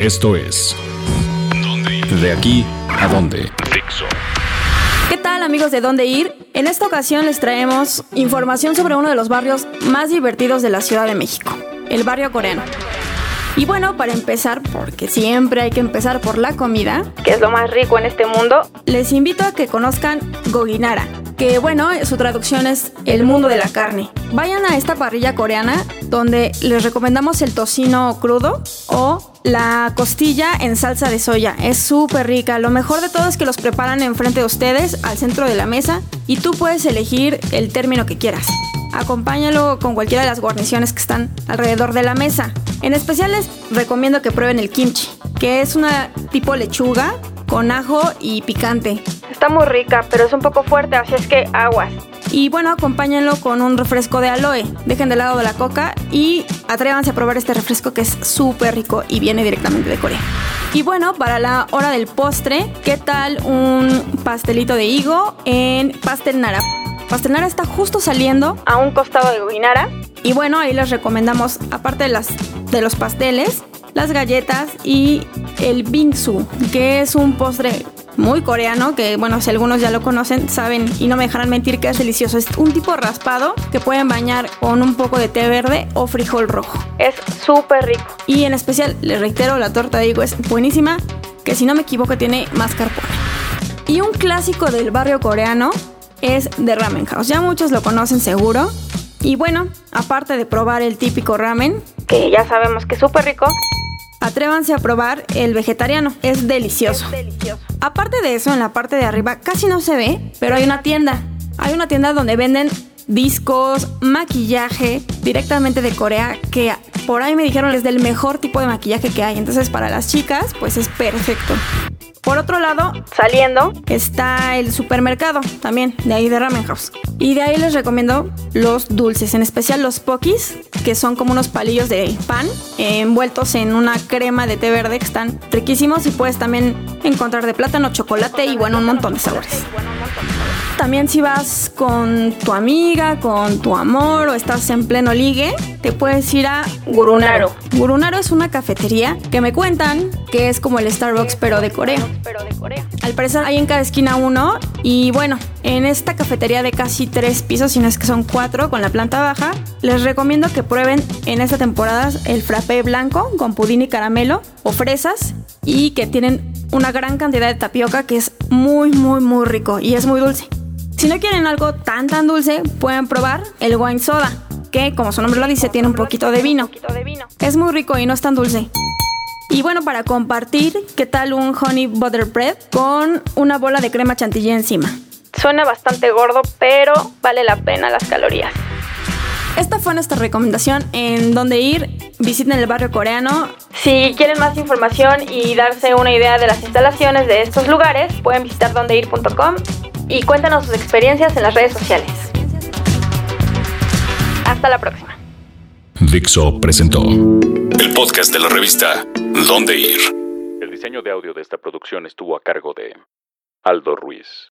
Esto es De aquí a dónde. ¿Qué tal amigos de Dónde Ir? En esta ocasión les traemos información sobre uno de los barrios más divertidos de la Ciudad de México, el barrio coreano. Y bueno, para empezar, porque siempre hay que empezar por la comida, que es lo más rico en este mundo, les invito a que conozcan Goginara, que bueno, su traducción es el mundo de la carne. Vayan a esta parrilla coreana donde les recomendamos el tocino crudo o la costilla en salsa de soya. Es súper rica. Lo mejor de todo es que los preparan enfrente de ustedes, al centro de la mesa, y tú puedes elegir el término que quieras. Acompáñalo con cualquiera de las guarniciones que están alrededor de la mesa. En especial les recomiendo que prueben el kimchi, que es una tipo lechuga con ajo y picante. Está muy rica, pero es un poco fuerte, así es que aguas. Y bueno, acompáñenlo con un refresco de aloe. Dejen de lado de la coca y atrévanse a probar este refresco que es súper rico y viene directamente de Corea. Y bueno, para la hora del postre, ¿qué tal un pastelito de higo en pastel nara? Pastel nara está justo saliendo a un costado de Goginara. Y bueno, ahí les recomendamos, aparte de, las, de los pasteles, las galletas y el bingsu, que es un postre muy coreano, que bueno, si algunos ya lo conocen, saben y no me dejarán mentir que es delicioso. Es un tipo raspado que pueden bañar con un poco de té verde o frijol rojo. Es súper rico. Y en especial, les reitero, la torta de higo es buenísima, que si no me equivoco tiene mascarpone. Y un clásico del barrio coreano es The Ramen House. Ya muchos lo conocen seguro. Y bueno, aparte de probar el típico ramen, que ya sabemos que es súper rico, atrévanse a probar el vegetariano. Es delicioso. es delicioso. Aparte de eso, en la parte de arriba casi no se ve, pero hay una tienda. Hay una tienda donde venden discos, maquillaje directamente de Corea que por ahí me dijeron es del mejor tipo de maquillaje que hay. Entonces para las chicas pues es perfecto. Por otro lado, saliendo, está el supermercado también, de ahí de Ramen House. Y de ahí les recomiendo los dulces, en especial los pokis, que son como unos palillos de pan envueltos en una crema de té verde que están riquísimos y puedes también encontrar de plátano, chocolate y bueno, un montón de sabores. También si vas con tu amiga, con tu amor o estás en pleno ligue, te puedes ir a Gurunaro. Gurunaro es una cafetería que me cuentan que es como el Starbucks pero de Corea. Al parecer hay en cada esquina uno y bueno, en esta cafetería de casi tres pisos, si no es que son cuatro con la planta baja, les recomiendo que prueben en esta temporada el frappé blanco con pudín y caramelo o fresas y que tienen una gran cantidad de tapioca que es muy muy muy rico y es muy dulce. Si no quieren algo tan tan dulce, pueden probar el wine soda, que como su nombre lo dice, tiene un poquito de vino. Es muy rico y no es tan dulce. Y bueno, para compartir, ¿qué tal un honey butter bread con una bola de crema chantilly encima? Suena bastante gordo, pero vale la pena las calorías. Esta fue nuestra recomendación en dónde ir. Visiten el barrio coreano. Si quieren más información y darse una idea de las instalaciones de estos lugares, pueden visitar dondeir.com y cuéntanos sus experiencias en las redes sociales. Hasta la próxima. Dixo presentó el podcast de la revista Dónde Ir. El diseño de audio de esta producción estuvo a cargo de Aldo Ruiz.